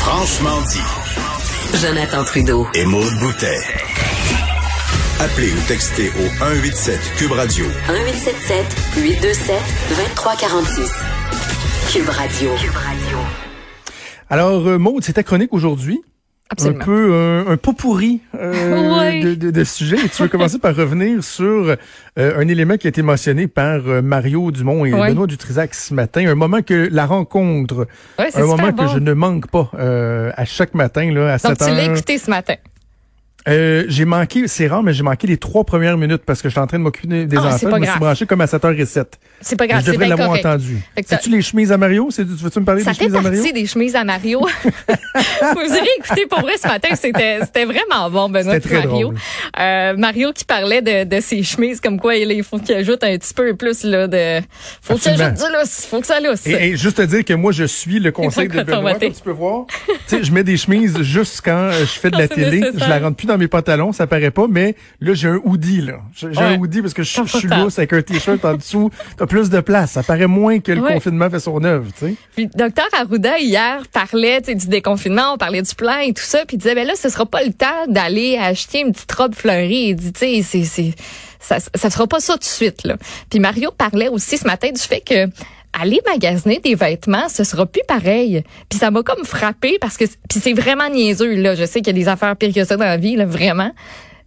Franchement dit. Jonathan Trudeau. Et Maude Boutet. Appelez ou textez au 187 Cube Radio. 1877 827 2346. Cube Radio. Cube Radio. Alors, euh, Maude, c'est ta chronique aujourd'hui? Absolument. Un peu euh, un pot pourri euh, de, de, de sujets. Et tu veux commencer par revenir sur euh, un élément qui a été mentionné par euh, Mario Dumont et Ouais. Benoît Dutrisac ce matin. Un moment que la rencontre, un moment bon. que je ne manque pas euh, à chaque matin là, à Donc, 7 tu l'as écouté ce matin. Euh, j'ai manqué, c'est rare, mais j'ai manqué les trois premières minutes parce que j'étais en train de m'occuper des Ah, enfants. pas Je me suis branché comme à 7h07. C'est pas grave, je devrais l'avoir entendu. Fait ça- C'est-tu les chemises à Mario? Tu veux-tu me parler Ça des fait chemises à Mario? partie des chemises à Mario. Vous irez écouter pour vrai ce matin, c'était vraiment bon, Benoît très Mario. drôle. Euh, Mario qui parlait de, de ses chemises, comme quoi il, faut qu'il ajoute un petit peu plus là de. Faut qu'il ajoute du lousse, faut que ça lousse. Et, et juste te dire que moi, je suis le conseil de Benoît, comme tu peux voir. je mets des chemises juste quand euh, je fais de la télé. Je la rentre plus dans mes pantalons, ça paraît pas, mais là, j'ai un hoodie, là. J'ai Ouais. un hoodie parce que je, je suis lousse avec un t-shirt en dessous. T'as plus de place. Ça paraît moins que le Ouais. confinement fait son œuvre, tu sais. Puis docteur Arruda hier parlait tu sais, du déconfinement, on parlait du plan et tout ça, puis il disait ben là ce sera pas le temps d'aller acheter une petite robe fleurie. Il dit tu sais c'est c'est ça ça sera pas ça tout de suite là. Puis Mario parlait aussi ce matin du fait que aller magasiner des vêtements, ce sera plus pareil. Puis ça m'a comme frappé parce que puis c'est vraiment niaiseux là, je sais qu'il y a des affaires pires que ça dans la vie là vraiment.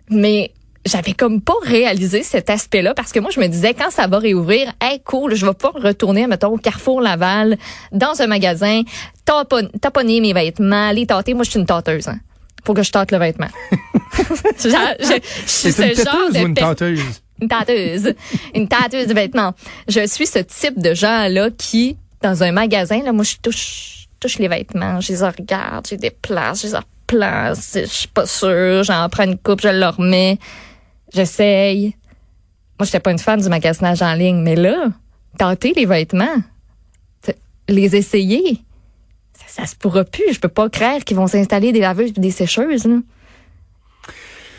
Mais j'avais comme pas réalisé cet aspect-là parce que moi je me disais quand ça va réouvrir, hey cool, je vais pouvoir retourner mettons au Carrefour Laval dans un magasin, tapon- taponner mes vêtements, les tâter. Moi je suis une tâteuse. Hein. Faut que je tâte le vêtement. Genre, je, je suis ce genre de ou une tenteuse? Une tâteuse, une tâteuse de vêtements. Je suis ce type de gens-là qui, dans un magasin, là, moi, je touche, touche les vêtements, je les regarde, je les déplace, je les replace, je suis pas sûre, j'en prends une coupe, je le remets, j'essaye. Moi, j'étais pas une fan du magasinage en ligne, mais là, tâter les vêtements, les essayer, ça, se pourra plus. Je peux pas croire qu'ils vont s'installer des laveuses et des sécheuses, là.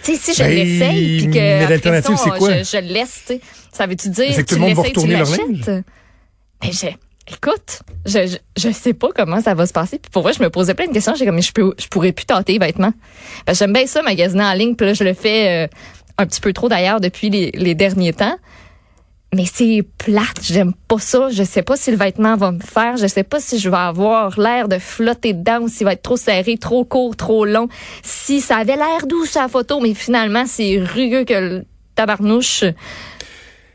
Tu sais, si je Ben, l'essaye, puis que mais après l'alternative, ça, c'est quoi? Je, je le laisse, tu sais. Ça veut-tu dire que tout tu le monde va l'essayes, tu l'achètes? Ben, je, écoute, je, je, je sais pas comment ça va se passer. Puis pour vrai, je me posais plein de questions. J'ai comme, je, peux, je pourrais plus tâter les vêtements. Que j'aime bien ça, magasiner en ligne. Puis là, je le fais euh, un petit peu trop d'ailleurs depuis les, les derniers temps. Mais c'est plate, j'aime pas ça. Je sais pas si le vêtement va me faire. Je sais pas si je vais avoir l'air de flotter dedans ou s'il va être trop serré, trop court, trop long. Si ça avait l'air doux la photo, mais finalement, c'est rugueux que le tabarnouche.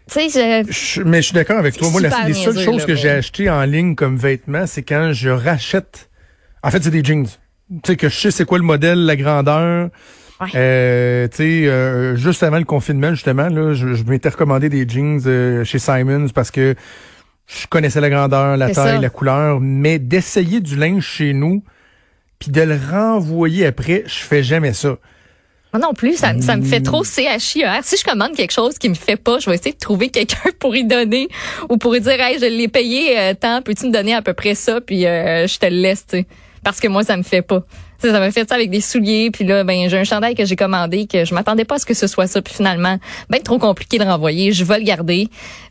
Tu sais, je... Mais je suis d'accord avec toi. Moi, la- les seules choses que j'ai achetées en ligne comme vêtements, c'est quand je rachète. En fait, c'est des jeans. Tu sais, que je sais c'est quoi le modèle, la grandeur. Ouais. Euh, tu sais, euh, juste avant le confinement, justement, là, je, je m'étais recommandé des jeans euh, chez Simons parce que je connaissais la grandeur, la taille, ça. la couleur, mais d'essayer du linge chez nous, puis de le renvoyer après, je fais jamais ça. Moi non plus, ça, ça me fait trop CHIR. Si je commande quelque chose qui me fait pas, je vais essayer de trouver quelqu'un pour y donner ou pour y dire, hey, je l'ai payé euh, tant, peux-tu me donner à peu près ça, puis euh, je te le laisse, tu sais. Parce que moi, ça me fait pas. Ça m'a fait ça avec des souliers, puis là, ben j'ai un chandail que j'ai commandé que je m'attendais pas à ce que ce soit ça, puis finalement, ben trop compliqué de renvoyer, je vais le garder.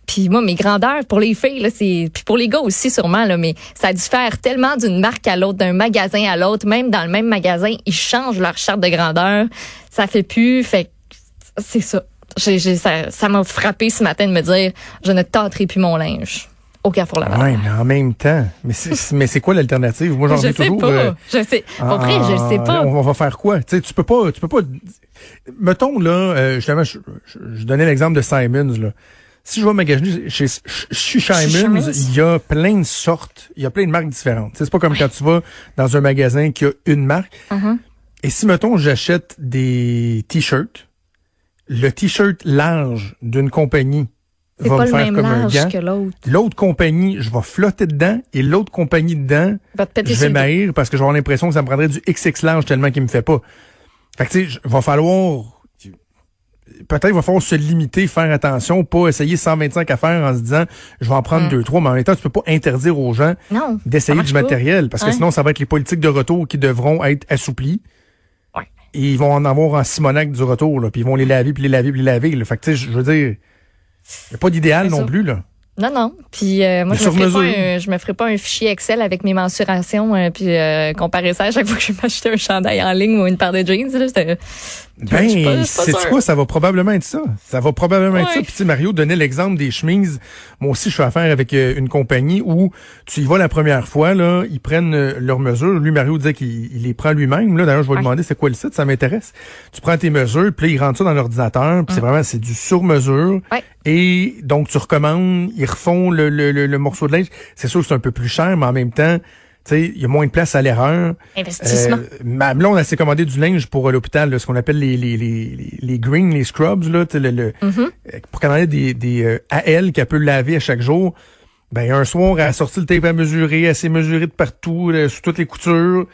Puis moi, mes grandeurs pour les filles, là, c'est puis pour les gars aussi sûrement, là, mais ça diffère tellement d'une marque à l'autre, d'un magasin à l'autre, même dans le même magasin, ils changent leur charte de grandeur. Ça fait plus, fait c'est ça. J'ai, j'ai- ça, ça m'a frappé ce matin de me dire, je ne tâterai plus mon linge au Carrefour Laval. Ouais, mais en même temps, mais c'est mais c'est quoi l'alternative? Moi, j'en je ai sais toujours. pas. euh, je sais. Pour vrai, je le sais Ah, pas. On, va faire quoi? Tu sais, tu peux pas, tu peux pas. Mettons là, euh, justement, je, je- je donnais l'exemple de Simons là. Si je vais magasiner chez, chez, Simons, il y a plein de sortes, il y a plein de marques différentes. C'est pas comme quand tu vas dans un magasin qui a une marque. Uh-huh. Et si mettons j'achète des t-shirts, le t-shirt large d'une compagnie C'est va pas me le faire même comme un large gant. que l'autre. L'autre compagnie, je vais flotter dedans et l'autre compagnie dedans, Va te péter je vais m'haïr parce que j'aurai l'impression que ça me prendrait du XX large tellement qu'il me fait pas. Fait que tu sais, je- va falloir peut-être il va falloir se limiter, faire attention, pas essayer 125 affaires en se disant je vais en prendre Mm. deux trois, mais en même temps tu peux pas interdire aux gens d'essayer du pas. matériel parce que sinon ça va être les politiques de retour qui devront être assouplies. Ouais. Et ils vont en avoir en Simonac du retour là, puis ils vont les laver puis les laver puis les laver. Là. Fait que tu sais, je veux dire, y a pas d'idéal non plus là. Non, non. Puis euh, moi, je me, ferai pas un, je me ferai pas un fichier Excel avec mes mensurations euh, puis euh, comparer ça à chaque fois que je vais m'acheter un chandail en ligne ou une paire de jeans. Là, Ben, suis suis c'est quoi, ça va probablement être ça. Ça va probablement être ça. Puis tu sais, Mario donnait l'exemple des chemises. Moi aussi, je fais affaire avec euh, une compagnie où tu y vas la première fois, là, ils prennent euh, leurs mesures. Lui, Mario disait qu'il il les prend lui-même. Là, d'ailleurs, je vais lui demander c'est quoi le site, ça m'intéresse. Tu prends tes mesures, puis là, il rentre ça dans l'ordinateur, puis c'est vraiment c'est du sur-mesure. Ouais. Et donc tu recommandes, ils refont le, le, le, le morceau de linge. C'est sûr que c'est un peu plus cher, mais en même temps, tu sais, il y a moins de place à l'erreur. Investissement. Euh, ma blonde, elle s'est commandé du linge pour euh, l'hôpital, ce qu'on appelle les, les, les, les, greens, les scrubs, là, le, le- Mm-hmm. euh, pour qu'elle en ait des, des euh, à elle qu'elle peut laver à chaque jour. Ben, un soir, elle a sorti le tape à mesurer, elle s'est mesurée de partout, là, sur toutes les coutures.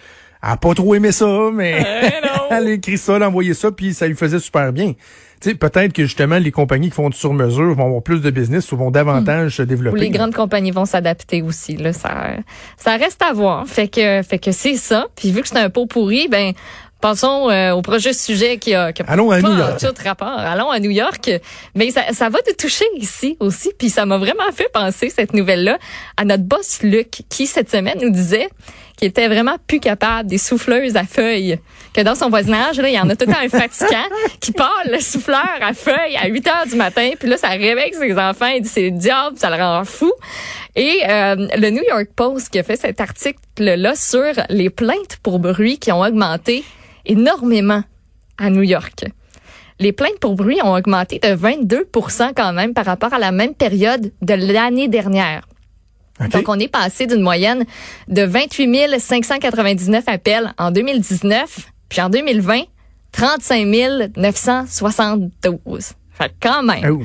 Elle a pas trop aimé ça, mais elle a écrit ça, elle a envoyé ça, puis ça lui faisait super bien. Sais, peut-être que justement, les compagnies qui font du sur-mesure vont avoir plus de business ou vont davantage se Ou développer. les grandes compagnies vont s'adapter aussi. Là, ça, ça reste à voir. Fait que, fait que c'est ça. Puis vu que c'est un pot pourri, ben passons euh, au projet sujet qui a, qui a Allons à pas New York. tout rapport. Allons à New York. Mais ça, ça va te toucher ici aussi. Puis ça m'a vraiment fait penser cette nouvelle-là à notre boss Luc qui cette semaine nous disait qu'il était vraiment plus capable des souffleuses à feuilles. Que dans son voisinage, là, il y en a tout le temps un fatigant qui part le souffleur à feuilles à 8 heures du matin. Puis là, ça réveille ses enfants. Il dit c'est le diable, ça le rend fou. Et euh, le New York Post qui a fait cet article-là sur les plaintes pour bruit qui ont augmenté énormément à New York. Les plaintes pour bruit ont augmenté de 22% quand même par rapport à la même période de l'année dernière. Donc, on est passé d'une moyenne de 28 599 appels en 2019, puis en 2020, 35 972. Fait quand même. Oh.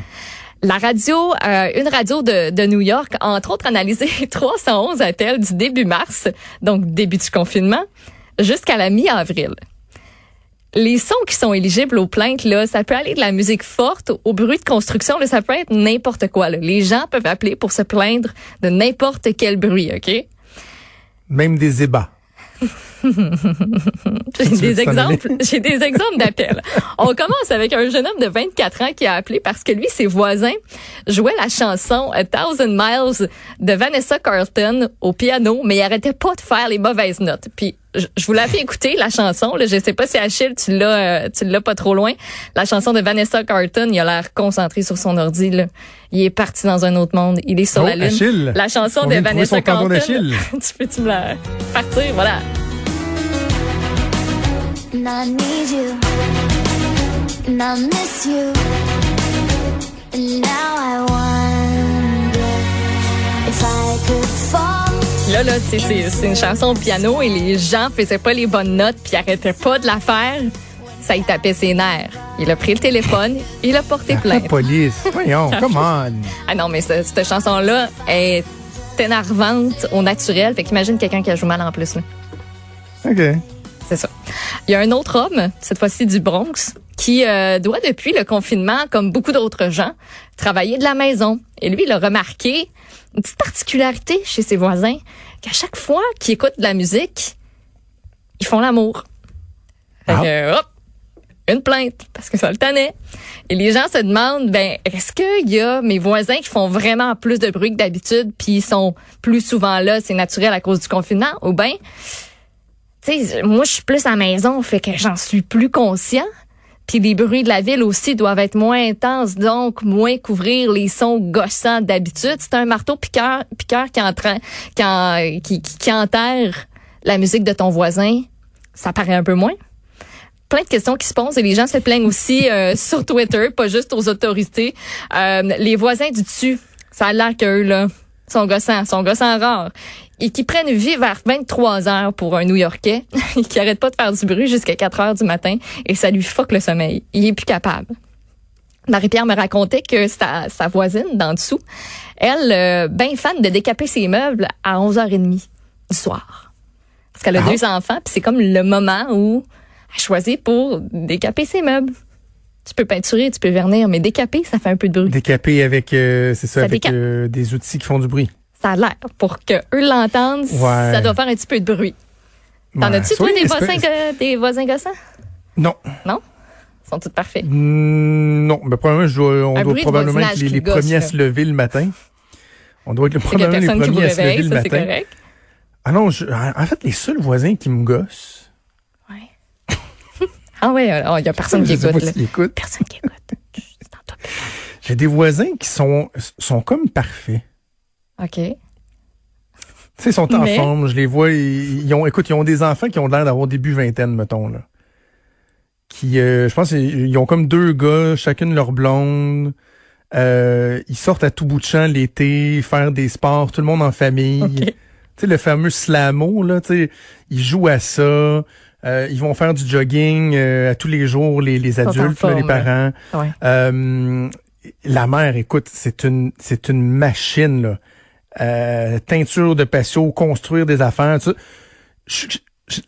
La radio, euh, une radio de, de New York, a entre autres analysé 311 appels du début mars, donc début du confinement, jusqu'à la mi-avril. Les sons qui sont éligibles aux plaintes, là, ça peut aller de la musique forte au bruit de construction, là, ça peut être n'importe quoi. là. Les gens peuvent appeler pour se plaindre de n'importe quel bruit, OK? Même des ébats. J'ai des exemples, j'ai des exemples d'appels. On commence avec un jeune homme de 24 ans qui a appelé parce que lui, ses voisins jouaient la chanson A Thousand Miles de Vanessa Carlton au piano, mais il arrêtait pas de faire les mauvaises notes. Puis je, je vous l'ai fait écouter la chanson. Là, je sais pas si Achille tu l'as, euh, tu l'as pas trop loin. La chanson de Vanessa Carlton, il a l'air concentré sur son ordi. Là. Il est parti dans un autre monde. Il est sur Oh, la lune. Achille. La chanson On de Vanessa Carlton. d'Achille. tu peux-tu me la partir? Voilà. And I need you, and I miss you, and now Là, là, c'est, une chanson au piano et les gens faisaient pas les bonnes notes puis arrêtaient pas de la faire. Ça y tapait ses nerfs. Il a pris le téléphone, il a porté La plainte. police. Voyons, come on. Ah non, mais ce- cette chanson-là est énervante au naturel. Fait qu'imagine quelqu'un qui a joué mal en plus. Là. OK. C'est ça. Il y a un autre homme, cette fois-ci du Bronx, qui euh, doit depuis le confinement, comme beaucoup d'autres gens, travailler de la maison. Et lui, il a remarqué une petite particularité chez ses voisins, qu'à chaque fois qu'ils écoutent de la musique, ils font l'amour. Fait Ah. que, hop, une plainte, parce que ça le tannait. Et les gens se demandent, ben, est-ce qu'il y a mes voisins qui font vraiment plus de bruit que d'habitude, puis ils sont plus souvent là, c'est naturel à cause du confinement, ou ben, tu sais, moi, je suis plus à la maison, fait que j'en suis plus conscient. Puis les bruits de la ville aussi doivent être moins intenses, donc moins couvrir les sons gossants d'habitude. C'est un marteau piqueur, piqueur qui, entraîne, qui, qui- qui enterre la musique de ton voisin. Ça paraît un peu moins. Plein de questions qui se posent et les gens se plaignent aussi euh, sur Twitter, pas juste aux autorités. Euh, les voisins du dessus, ça a l'air qu'eux, là, sont gossants, sont gossants rares. Et qui prennent vie vers 23 heures pour un New-Yorkais qui arrête pas de faire du bruit jusqu'à 4 heures du matin et ça lui fuck le sommeil. Il est plus capable. Marie-Pierre me racontait que sa, sa voisine d'en dessous, elle, euh, ben fan de décaper ses meubles à 11h30 du soir. Parce qu'elle a Ah. deux enfants, puis c'est comme le moment où elle choisit pour décaper ses meubles. Tu peux peinturer, tu peux vernir, mais décaper, ça fait un peu de bruit. Décapé avec, euh, c'est ça, Ça avec euh, des outils qui font du bruit. Ça a l'air. Pour que eux l'entendent, Ouais. ça doit faire un petit peu de bruit. T'en Ouais. as-tu, toi, des voisins, que- des voisins gossants? Non. Non? Ils sont tous parfaits. Mm, non, mais probablement, je on Un doit probablement être les, qui les gosse, premiers à se lever le matin. On doit être le- probablement les qui premiers à se lever le matin. correct. Ah non, je- en fait, les seuls voisins qui me gossent. Ouais. ah ouais, il y a personne qui écoute, là. écoutent. Personne qui écoute. J'ai des voisins qui sont, sont comme parfaits. OK. Tu sais, ils sont en Mais- forme, je les vois, ils, ils ont, écoute, ils ont des enfants qui ont l'air d'avoir début vingtaine, mettons, là. Qui, euh, je pense, ils ils ont comme deux gars, chacune leur blonde. Euh, ils sortent à tout bout de champ l'été, faire des sports, tout le monde en famille. OK. Tu sais, le fameux slamo, là, tu sais, ils jouent à ça. Euh, ils vont faire du jogging euh, à tous les jours, les, les adultes, là, les forme, parents. Ouais. Euh, la mère, écoute, c'est une c'est une machine là. Euh, teinture de patio, construire des affaires, tout ça.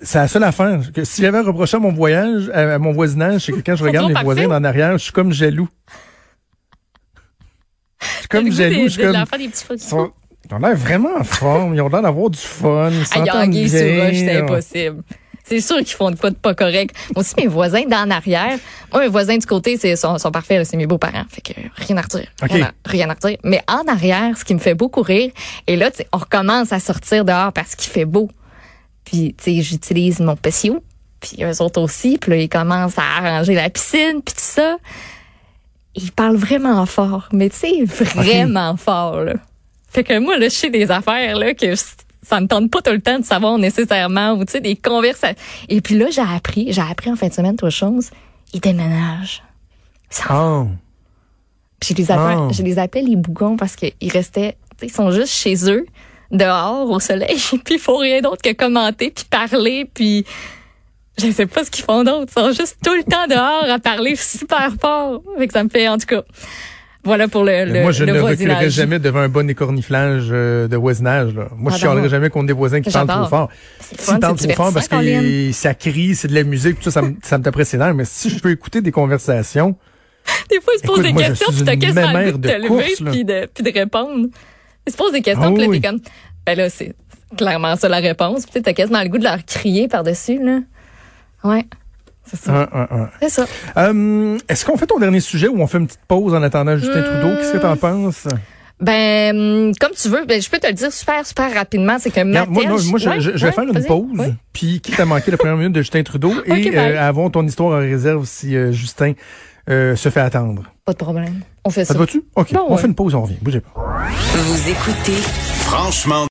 C'est la seule affaire que si j'avais reproché à mon voyage, à, mon voisinage, c'est que quand je regarde mes voisins en arrière, je suis comme jaloux. Je suis comme jaloux, je suis comme. des petits Ils, sont- ils ont l'air vraiment en forme, ils ont l'air d'avoir du fun, ils s'entendent bien. c'est impossible. C'est sûr qu'ils font de quoi de pas correct. Moi aussi, mes voisins d'en arrière, moi, mes voisins du côté, c'est, sont, sont parfaits, c'est mes beaux-parents. Fait que rien à redire. OK. Rien, à, rien à redire. Mais en arrière, ce qui me fait beaucoup rire, et là, on recommence à sortir dehors parce qu'il fait beau. Puis, tu sais, j'utilise mon patio. Puis eux autres aussi. Puis là, ils commencent à arranger la piscine, puis tout ça. Ils parlent vraiment fort. Mais tu sais, vraiment fort, là. Fait que moi, là, je sais des affaires, là, que ça me tente pas tout le temps de savoir nécessairement, ou tu sais, des conversations. Et puis là, j'ai appris, j'ai appris en fin de semaine, trois choses. Ils déménagent. Ah. Puis je les appelle, je les appelle les bougons parce qu'ils restaient, tu sais, ils sont juste chez eux, dehors, au soleil, puis ils font rien d'autre que commenter, puis parler, puis je sais pas ce qu'ils font d'autre. Ils sont juste tout le temps dehors à parler super fort. Fait que ça me fait, en tout cas, voilà pour le, le, Moi, je le ne reculerai jamais devant un bon écorniflage euh, de voisinage. Là. Moi, je J'adore. chialerai jamais contre des voisins qui parlent trop fort. Fun, parlent trop fort parce que ça crie, c'est de la musique, tout ça, ça me, ça me taperait ses nerfs. Mais si je peux écouter des conversations, Des fois, ils se posent des moi, je questions, puis t'as quasiment le goût de te lever, puis de, puis de répondre. Ils se posent des questions, Ah puis là, oui. t'es comme, ben là, c'est clairement ça la réponse. Puis t'as quasiment le goût de leur crier par-dessus, là. Ouais. C'est ça. un, un, un. C'est ça. Euh, Est-ce qu'on fait ton dernier sujet ou on fait une petite pause en attendant Justin Trudeau? Qu'est-ce que t'en penses? Ben, hum, comme tu veux, ben, je peux te le dire super, super rapidement. C'est que Regarde, moi, non, moi je, Ouais, je- je vais ouais, faire une pause, Ouais. puis quitte à manquer la première minute de Justin Trudeau et euh, avons ton histoire en réserve si euh, Justin euh, se fait attendre. Pas de problème. On fait Ça ça. te va-tu? OK, Bon, on ouais. fait une pause, on revient. Bougez pas. Vous écoutez Franchement